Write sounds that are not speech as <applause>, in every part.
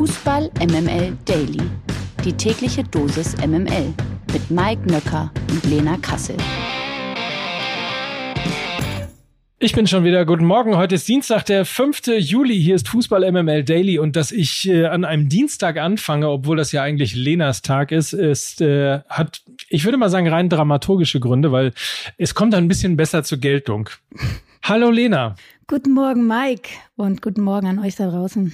Fußball MML Daily. Die tägliche Dosis MML mit Mike Nöcker und Lena Kassel. Ich bin schon wieder. Guten Morgen. Heute ist Dienstag, der 5. Juli. Hier ist Fußball MML Daily und dass ich äh, an einem Dienstag anfange, obwohl das ja eigentlich Lenas Tag ist, ist äh, hat, ich würde mal sagen, rein dramaturgische Gründe, weil es kommt ein bisschen besser zur Geltung. <laughs> Hallo Lena. Guten Morgen, Mike. Und guten Morgen an euch da draußen.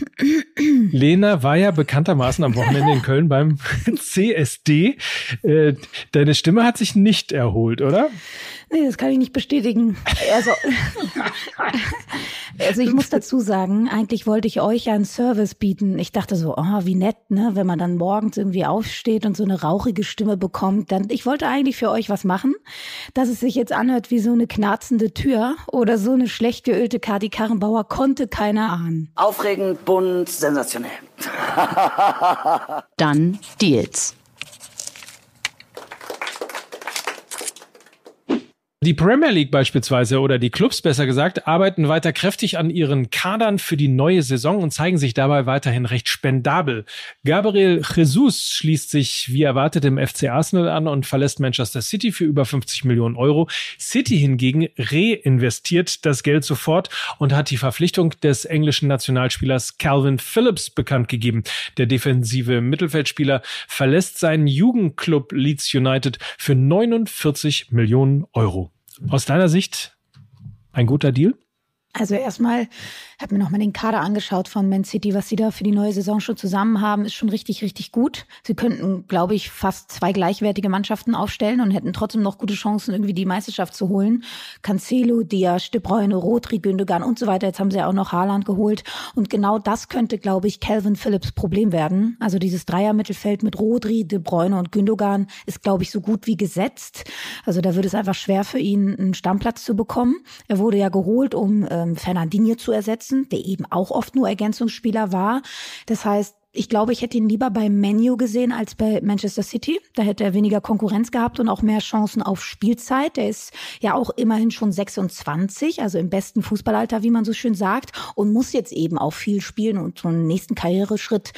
Lena war ja bekanntermaßen am Wochenende in Köln beim <laughs> CSD. Äh, deine Stimme hat sich nicht erholt, oder? Nee, das kann ich nicht bestätigen. Also, <laughs> also ich muss dazu sagen, eigentlich wollte ich euch einen Service bieten. Ich dachte so, oh, wie nett, ne, wenn man dann morgens irgendwie aufsteht und so eine rauchige Stimme bekommt. Dann, ich wollte eigentlich für euch was machen, dass es sich jetzt anhört wie so eine knarzende Tür oder so eine schlecht geölte Kadi Karrenbauer konnte keiner ahnen. Aufregend, bunt, sensationell. <laughs> Dann Deals. Die Premier League beispielsweise oder die Clubs besser gesagt arbeiten weiter kräftig an ihren Kadern für die neue Saison und zeigen sich dabei weiterhin recht spendabel. Gabriel Jesus schließt sich wie erwartet im FC Arsenal an und verlässt Manchester City für über 50 Millionen Euro. City hingegen reinvestiert das Geld sofort und hat die Verpflichtung des englischen Nationalspielers Calvin Phillips bekannt gegeben. Der defensive Mittelfeldspieler verlässt seinen Jugendclub Leeds United für 49 Millionen Euro. Aus deiner Sicht ein guter Deal? Also erstmal habe mir nochmal den Kader angeschaut von Man City, was sie da für die neue Saison schon zusammen haben, ist schon richtig, richtig gut. Sie könnten, glaube ich, fast zwei gleichwertige Mannschaften aufstellen und hätten trotzdem noch gute Chancen, irgendwie die Meisterschaft zu holen. Cancelo, Diaz, De Bruyne, Rodri, Gündogan und so weiter. Jetzt haben sie ja auch noch Haaland geholt. Und genau das könnte, glaube ich, Calvin Phillips Problem werden. Also dieses Dreier-Mittelfeld mit Rodri, De Bruyne und Gündogan ist, glaube ich, so gut wie gesetzt. Also da wird es einfach schwer für ihn, einen Stammplatz zu bekommen. Er wurde ja geholt, um ähm, Fernandinho zu ersetzen setzen, der eben auch oft nur Ergänzungsspieler war. Das heißt, ich glaube, ich hätte ihn lieber bei Menu gesehen als bei Manchester City. Da hätte er weniger Konkurrenz gehabt und auch mehr Chancen auf Spielzeit. Der ist ja auch immerhin schon 26, also im besten Fußballalter, wie man so schön sagt, und muss jetzt eben auch viel spielen und so einen nächsten Karriereschritt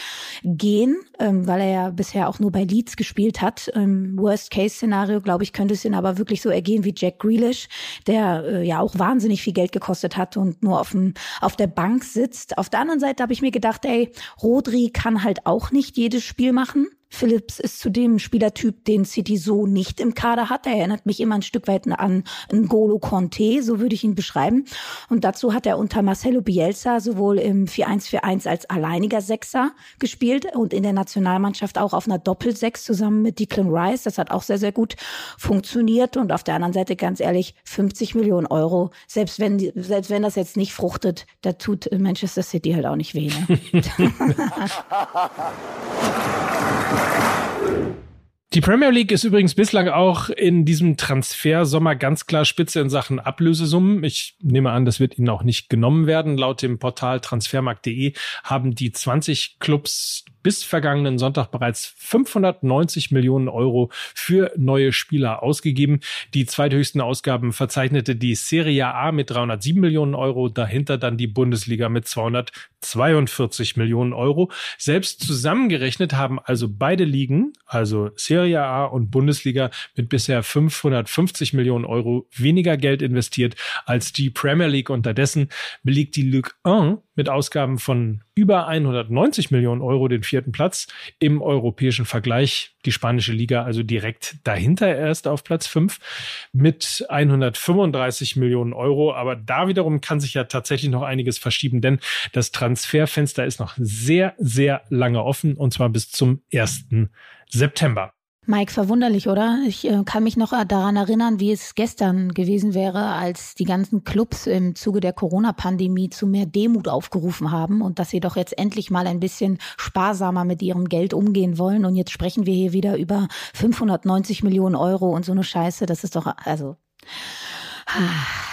gehen, ähm, weil er ja bisher auch nur bei Leeds gespielt hat. Im Worst-Case-Szenario, glaube ich, könnte es ihn aber wirklich so ergehen wie Jack Grealish, der äh, ja auch wahnsinnig viel Geld gekostet hat und nur auf, dem, auf der Bank sitzt. Auf der anderen Seite habe ich mir gedacht, ey, Rodri kann kann halt auch nicht jedes Spiel machen. Phillips ist zudem ein Spielertyp, den City so nicht im Kader hat. Er erinnert mich immer ein Stück weit an N'Golo Conte, so würde ich ihn beschreiben. Und dazu hat er unter Marcelo Bielsa sowohl im 4-1-4-1 als alleiniger Sechser gespielt und in der Nationalmannschaft auch auf einer Doppelsechs zusammen mit Declan Rice. Das hat auch sehr, sehr gut funktioniert. Und auf der anderen Seite, ganz ehrlich, 50 Millionen Euro. Selbst wenn, selbst wenn das jetzt nicht fruchtet, da tut Manchester City halt auch nicht weh. Ne? <laughs> <laughs> Die Premier League ist übrigens bislang auch in diesem Transfersommer ganz klar spitze in Sachen Ablösesummen. Ich nehme an, das wird Ihnen auch nicht genommen werden. Laut dem Portal transfermarkt.de haben die 20 Clubs bis vergangenen Sonntag bereits 590 Millionen Euro für neue Spieler ausgegeben. Die zweithöchsten Ausgaben verzeichnete die Serie A mit 307 Millionen Euro, dahinter dann die Bundesliga mit 242 Millionen Euro. Selbst zusammengerechnet haben also beide Ligen, also Serie A und Bundesliga, mit bisher 550 Millionen Euro weniger Geld investiert als die Premier League. Unterdessen belegt die Ligue 1 mit Ausgaben von über 190 Millionen Euro den vierten Platz. Im europäischen Vergleich die spanische Liga also direkt dahinter erst auf Platz 5 mit 135 Millionen Euro. Aber da wiederum kann sich ja tatsächlich noch einiges verschieben, denn das Transferfenster ist noch sehr, sehr lange offen und zwar bis zum 1. September. Mike, verwunderlich, oder? Ich äh, kann mich noch daran erinnern, wie es gestern gewesen wäre, als die ganzen Clubs im Zuge der Corona-Pandemie zu mehr Demut aufgerufen haben und dass sie doch jetzt endlich mal ein bisschen sparsamer mit ihrem Geld umgehen wollen. Und jetzt sprechen wir hier wieder über 590 Millionen Euro und so eine Scheiße. Das ist doch, also. Ah.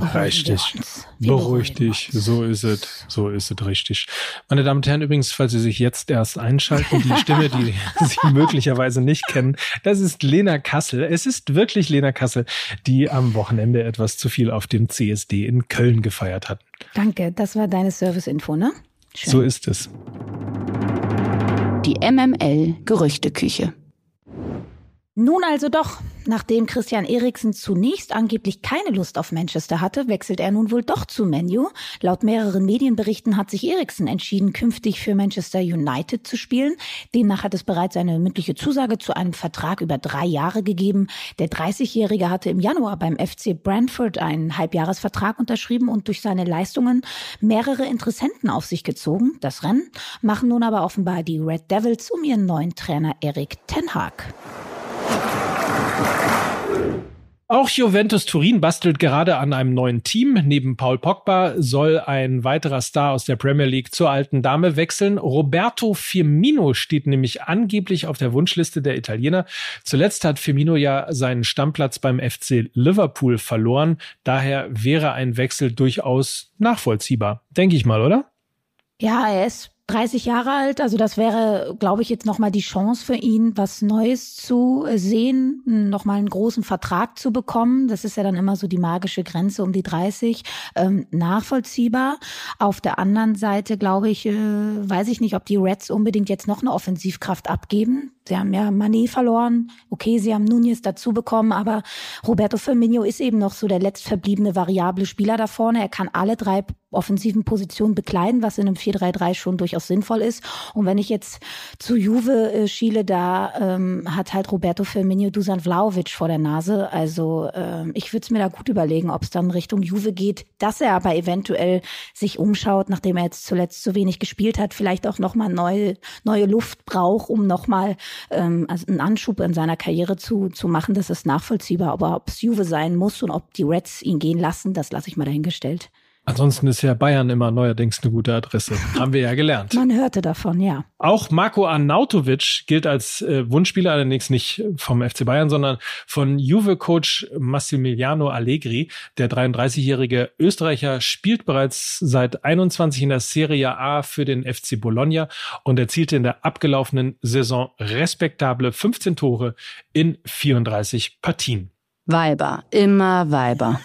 Richtig. Beruhig dich. So ist es. So ist es richtig. Meine Damen und Herren, übrigens, falls Sie sich jetzt erst einschalten, die Stimme, die <laughs> Sie möglicherweise nicht kennen, das ist Lena Kassel. Es ist wirklich Lena Kassel, die am Wochenende etwas zu viel auf dem CSD in Köln gefeiert hat. Danke. Das war deine Service-Info, ne? Schön. So ist es. Die MML Gerüchteküche. Nun also doch. Nachdem Christian Eriksen zunächst angeblich keine Lust auf Manchester hatte, wechselt er nun wohl doch zu Menu. Laut mehreren Medienberichten hat sich Eriksen entschieden, künftig für Manchester United zu spielen. Demnach hat es bereits eine mündliche Zusage zu einem Vertrag über drei Jahre gegeben. Der 30-Jährige hatte im Januar beim FC Brentford einen Halbjahresvertrag unterschrieben und durch seine Leistungen mehrere Interessenten auf sich gezogen. Das Rennen machen nun aber offenbar die Red Devils um ihren neuen Trainer Erik Ten Hag. Auch Juventus Turin bastelt gerade an einem neuen Team. Neben Paul Pogba soll ein weiterer Star aus der Premier League zur alten Dame wechseln. Roberto Firmino steht nämlich angeblich auf der Wunschliste der Italiener. Zuletzt hat Firmino ja seinen Stammplatz beim FC Liverpool verloren. Daher wäre ein Wechsel durchaus nachvollziehbar. Denke ich mal, oder? Ja, er ist 30 Jahre alt, also das wäre, glaube ich, jetzt nochmal die Chance für ihn, was Neues zu sehen, nochmal einen großen Vertrag zu bekommen. Das ist ja dann immer so die magische Grenze um die 30. Ähm, nachvollziehbar. Auf der anderen Seite, glaube ich, äh, weiß ich nicht, ob die Reds unbedingt jetzt noch eine Offensivkraft abgeben. Sie haben ja Manet verloren. Okay, sie haben Nunez dazu bekommen, aber Roberto Firmino ist eben noch so der letztverbliebene variable Spieler da vorne. Er kann alle drei offensiven Positionen bekleiden, was in einem 4-3-3 schon durchaus sinnvoll ist. Und wenn ich jetzt zu Juve äh, schiele, da ähm, hat halt Roberto Firmino Dusan Vlaovic vor der Nase. Also ähm, ich würde es mir da gut überlegen, ob es dann Richtung Juve geht, dass er aber eventuell sich umschaut, nachdem er jetzt zuletzt zu wenig gespielt hat, vielleicht auch nochmal neue, neue Luft braucht, um nochmal ähm, also einen Anschub in seiner Karriere zu, zu machen. Das ist nachvollziehbar. Aber ob es Juve sein muss und ob die Reds ihn gehen lassen, das lasse ich mal dahingestellt. Ansonsten ist ja Bayern immer neuerdings eine gute Adresse. Haben wir ja gelernt. Man hörte davon, ja. Auch Marco Arnautovic gilt als äh, Wunschspieler, allerdings nicht vom FC Bayern, sondern von Juve-Coach Massimiliano Allegri. Der 33-jährige Österreicher spielt bereits seit 21 in der Serie A für den FC Bologna und erzielte in der abgelaufenen Saison respektable 15 Tore in 34 Partien. Weiber, immer Weiber.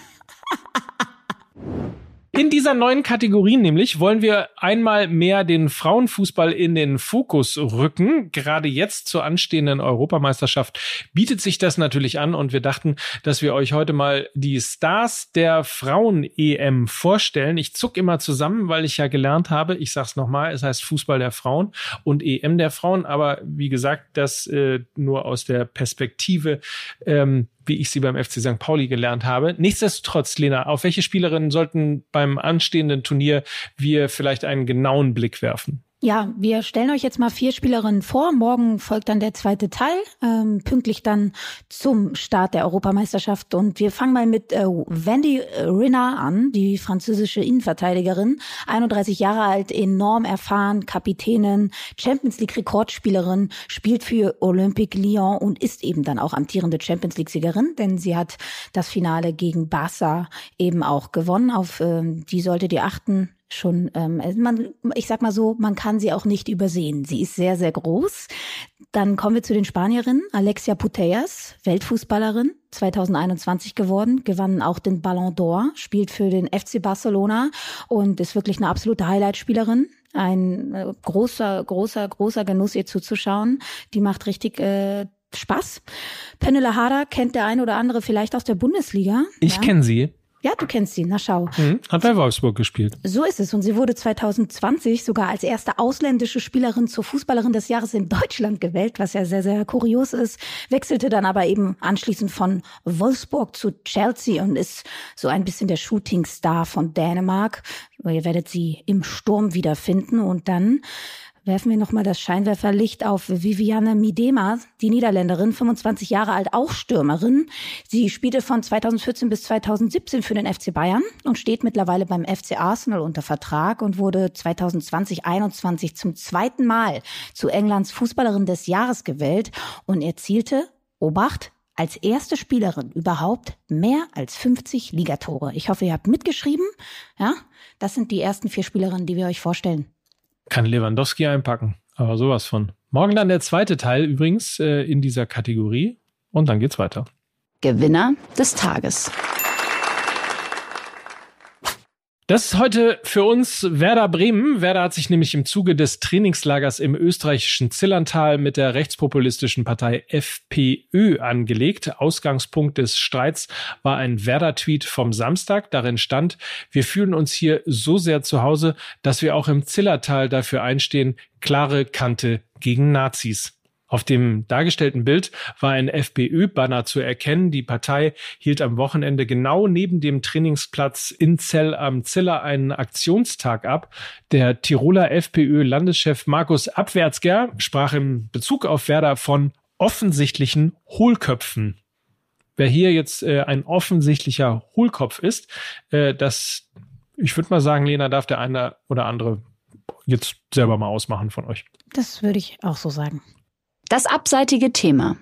In dieser neuen Kategorie nämlich wollen wir einmal mehr den Frauenfußball in den Fokus rücken. Gerade jetzt zur anstehenden Europameisterschaft bietet sich das natürlich an und wir dachten, dass wir euch heute mal die Stars der Frauen-EM vorstellen. Ich zuck immer zusammen, weil ich ja gelernt habe, ich sag's nochmal, es heißt Fußball der Frauen und EM der Frauen, aber wie gesagt, das äh, nur aus der Perspektive ähm, wie ich sie beim FC St. Pauli gelernt habe. Nichtsdestotrotz, Lena, auf welche Spielerinnen sollten beim anstehenden Turnier wir vielleicht einen genauen Blick werfen? Ja, wir stellen euch jetzt mal vier Spielerinnen vor. Morgen folgt dann der zweite Teil, ähm, pünktlich dann zum Start der Europameisterschaft. Und wir fangen mal mit äh, Wendy Rinner an, die französische Innenverteidigerin, 31 Jahre alt, enorm erfahren, Kapitänin, Champions League Rekordspielerin, spielt für Olympique Lyon und ist eben dann auch amtierende Champions League Siegerin, denn sie hat das Finale gegen Barca eben auch gewonnen. Auf ähm, die solltet ihr achten schon, ähm, also man, ich sag mal so, man kann sie auch nicht übersehen. Sie ist sehr, sehr groß. Dann kommen wir zu den Spanierinnen. Alexia Putellas, Weltfußballerin, 2021 geworden, gewann auch den Ballon d'Or, spielt für den FC Barcelona und ist wirklich eine absolute Highlight-Spielerin. Ein äh, großer, großer, großer Genuss, ihr zuzuschauen. Die macht richtig äh, Spaß. Penela Harder kennt der ein oder andere vielleicht aus der Bundesliga. Ich ja. kenne sie. Ja, du kennst sie, na schau. Mhm, hat bei Wolfsburg gespielt. So ist es. Und sie wurde 2020 sogar als erste ausländische Spielerin zur Fußballerin des Jahres in Deutschland gewählt, was ja sehr, sehr kurios ist. Wechselte dann aber eben anschließend von Wolfsburg zu Chelsea und ist so ein bisschen der Shootingstar von Dänemark. Ihr werdet sie im Sturm wiederfinden und dann werfen wir nochmal das Scheinwerferlicht auf Viviane Midema, die Niederländerin, 25 Jahre alt, auch Stürmerin. Sie spielte von 2014 bis 2017 für den FC Bayern und steht mittlerweile beim FC Arsenal unter Vertrag und wurde 2020-21 zum zweiten Mal zu Englands Fußballerin des Jahres gewählt und erzielte, Obacht, als erste Spielerin überhaupt mehr als 50 Ligatore. Ich hoffe, ihr habt mitgeschrieben. Ja, das sind die ersten vier Spielerinnen, die wir euch vorstellen kann Lewandowski einpacken. Aber sowas von. Morgen dann der zweite Teil übrigens äh, in dieser Kategorie. Und dann geht's weiter. Gewinner des Tages. Das ist heute für uns Werder Bremen. Werder hat sich nämlich im Zuge des Trainingslagers im österreichischen Zillertal mit der rechtspopulistischen Partei FPÖ angelegt. Ausgangspunkt des Streits war ein Werder-Tweet vom Samstag. Darin stand, wir fühlen uns hier so sehr zu Hause, dass wir auch im Zillertal dafür einstehen, klare Kante gegen Nazis. Auf dem dargestellten Bild war ein FPÖ-Banner zu erkennen. Die Partei hielt am Wochenende genau neben dem Trainingsplatz in Zell am Ziller einen Aktionstag ab. Der Tiroler FPÖ-Landeschef Markus Abwärtsger sprach im Bezug auf Werder von offensichtlichen Hohlköpfen. Wer hier jetzt äh, ein offensichtlicher Hohlkopf ist, äh, das, ich würde mal sagen, Lena, darf der eine oder andere jetzt selber mal ausmachen von euch. Das würde ich auch so sagen. Das abseitige Thema.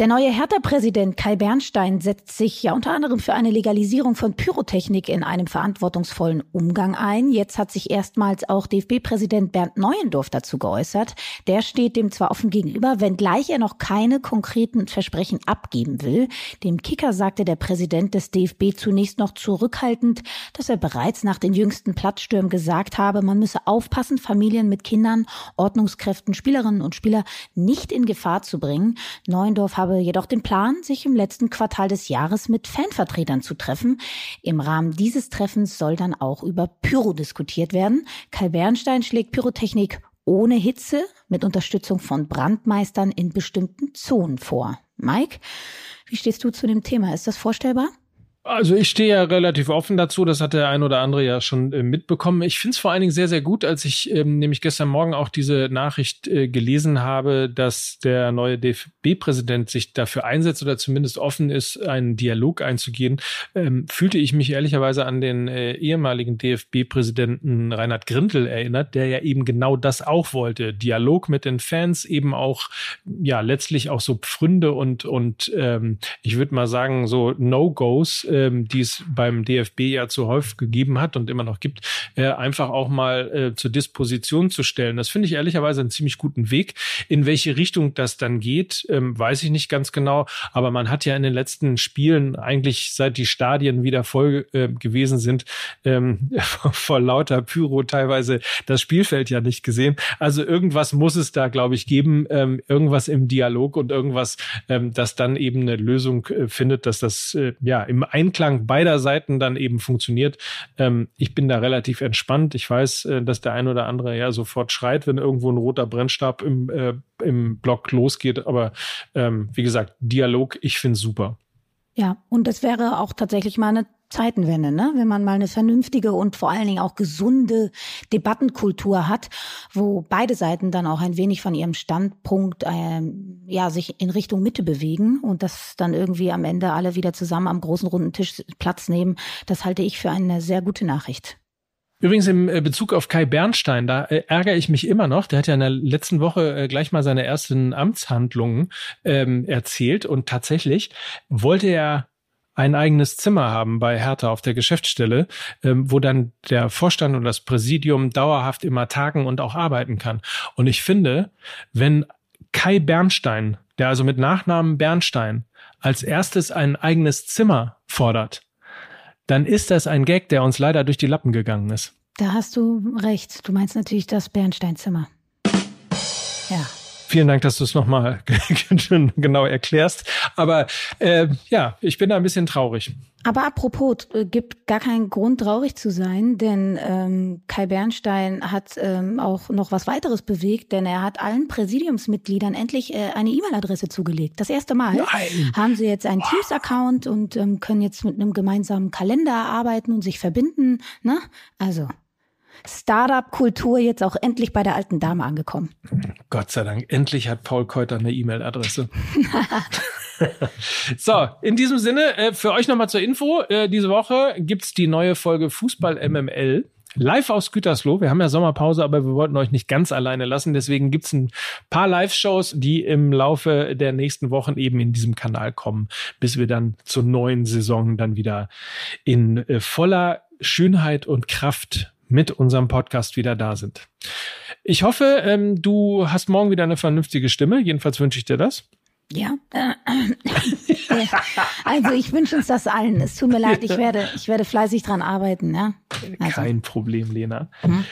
Der neue Hertha-Präsident Kai Bernstein setzt sich ja unter anderem für eine Legalisierung von Pyrotechnik in einem verantwortungsvollen Umgang ein. Jetzt hat sich erstmals auch DFB-Präsident Bernd Neuendorf dazu geäußert. Der steht dem zwar offen gegenüber, wenngleich er noch keine konkreten Versprechen abgeben will. Dem Kicker sagte der Präsident des DFB zunächst noch zurückhaltend, dass er bereits nach den jüngsten Platzstürmen gesagt habe, man müsse aufpassen, Familien mit Kindern, Ordnungskräften, Spielerinnen und Spieler nicht in Gefahr zu bringen. Neuendorf habe habe jedoch den Plan, sich im letzten Quartal des Jahres mit Fanvertretern zu treffen. Im Rahmen dieses Treffens soll dann auch über Pyro diskutiert werden. Kai Bernstein schlägt Pyrotechnik ohne Hitze mit Unterstützung von Brandmeistern in bestimmten Zonen vor. Mike, wie stehst du zu dem Thema? Ist das vorstellbar? Also ich stehe ja relativ offen dazu, das hat der ein oder andere ja schon äh, mitbekommen. Ich finde es vor allen Dingen sehr, sehr gut, als ich ähm, nämlich gestern Morgen auch diese Nachricht äh, gelesen habe, dass der neue DFB-Präsident sich dafür einsetzt oder zumindest offen ist, einen Dialog einzugehen, ähm, fühlte ich mich ehrlicherweise an den äh, ehemaligen DFB-Präsidenten Reinhard Grindel erinnert, der ja eben genau das auch wollte. Dialog mit den Fans, eben auch, ja, letztlich auch so Pfründe und, und ähm, ich würde mal sagen, so No-Gos ähm, die es beim DFB ja zu häufig gegeben hat und immer noch gibt, äh, einfach auch mal äh, zur Disposition zu stellen. Das finde ich ehrlicherweise einen ziemlich guten Weg. In welche Richtung das dann geht, ähm, weiß ich nicht ganz genau. Aber man hat ja in den letzten Spielen eigentlich seit die Stadien wieder voll äh, gewesen sind, ähm, <laughs> vor lauter Pyro teilweise das Spielfeld ja nicht gesehen. Also irgendwas muss es da, glaube ich, geben, ähm, irgendwas im Dialog und irgendwas, ähm, das dann eben eine Lösung äh, findet, dass das äh, ja im Einklang beider Seiten dann eben funktioniert. Ähm, ich bin da relativ entspannt. Ich weiß, äh, dass der ein oder andere ja sofort schreit, wenn irgendwo ein roter Brennstab im, äh, im Block losgeht. Aber ähm, wie gesagt, Dialog, ich finde super. Ja, und das wäre auch tatsächlich mal eine Zeitenwende, ne? wenn man mal eine vernünftige und vor allen Dingen auch gesunde Debattenkultur hat, wo beide Seiten dann auch ein wenig von ihrem Standpunkt ähm, ja sich in Richtung Mitte bewegen und das dann irgendwie am Ende alle wieder zusammen am großen runden Tisch Platz nehmen. Das halte ich für eine sehr gute Nachricht. Übrigens im äh, Bezug auf Kai Bernstein, da äh, ärgere ich mich immer noch. Der hat ja in der letzten Woche äh, gleich mal seine ersten Amtshandlungen ähm, erzählt und tatsächlich wollte er ein eigenes Zimmer haben bei Hertha auf der Geschäftsstelle, ähm, wo dann der Vorstand und das Präsidium dauerhaft immer tagen und auch arbeiten kann. Und ich finde, wenn Kai Bernstein, der also mit Nachnamen Bernstein, als erstes ein eigenes Zimmer fordert, dann ist das ein Gag, der uns leider durch die Lappen gegangen ist. Da hast du recht. Du meinst natürlich das Bernsteinzimmer. Ja. Vielen Dank, dass du es nochmal <laughs> genau erklärst. Aber äh, ja, ich bin da ein bisschen traurig. Aber apropos, äh, gibt gar keinen Grund traurig zu sein, denn ähm, Kai Bernstein hat ähm, auch noch was weiteres bewegt, denn er hat allen Präsidiumsmitgliedern endlich äh, eine E-Mail-Adresse zugelegt. Das erste Mal Nein. haben sie jetzt einen Teams-Account und ähm, können jetzt mit einem gemeinsamen Kalender arbeiten und sich verbinden. Ne? Also Startup-Kultur jetzt auch endlich bei der alten Dame angekommen. Gott sei Dank, endlich hat Paul Keuter eine E-Mail-Adresse. <laughs> so, in diesem Sinne, äh, für euch nochmal zur Info, äh, diese Woche gibt's die neue Folge Fußball MML. Live aus Gütersloh. Wir haben ja Sommerpause, aber wir wollten euch nicht ganz alleine lassen. Deswegen gibt's ein paar Live-Shows, die im Laufe der nächsten Wochen eben in diesem Kanal kommen, bis wir dann zur neuen Saison dann wieder in äh, voller Schönheit und Kraft mit unserem Podcast wieder da sind. Ich hoffe, ähm, du hast morgen wieder eine vernünftige Stimme. Jedenfalls wünsche ich dir das. Ja. <laughs> Also ich wünsche uns das allen. Es tut mir leid, ich werde, ich werde fleißig dran arbeiten. Ja? Also. Kein Problem, Lena. Hm.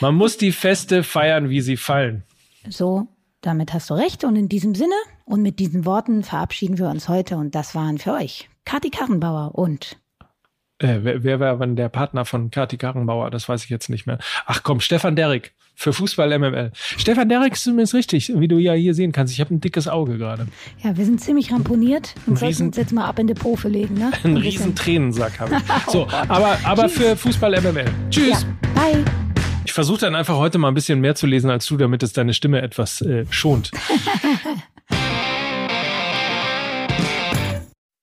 Man muss die Feste feiern, wie sie fallen. So, damit hast du recht. Und in diesem Sinne und mit diesen Worten verabschieden wir uns heute. Und das waren für euch Kathi Karrenbauer und äh, wer, wer war denn der Partner von Kati Karrenbauer? Das weiß ich jetzt nicht mehr. Ach komm, Stefan Derrick für Fußball MML. Stefan Derrick ist zumindest richtig, wie du ja hier sehen kannst. Ich habe ein dickes Auge gerade. Ja, wir sind ziemlich ramponiert und ein sollten uns jetzt mal ab in die Pofe legen. Ne? <laughs> Ein, ein riesen Tränensack habe ich. <laughs> So, aber, aber für Fußball MML. Tschüss. Ja, bye. Ich versuche dann einfach heute mal ein bisschen mehr zu lesen als du, damit es deine Stimme etwas äh, schont. <laughs>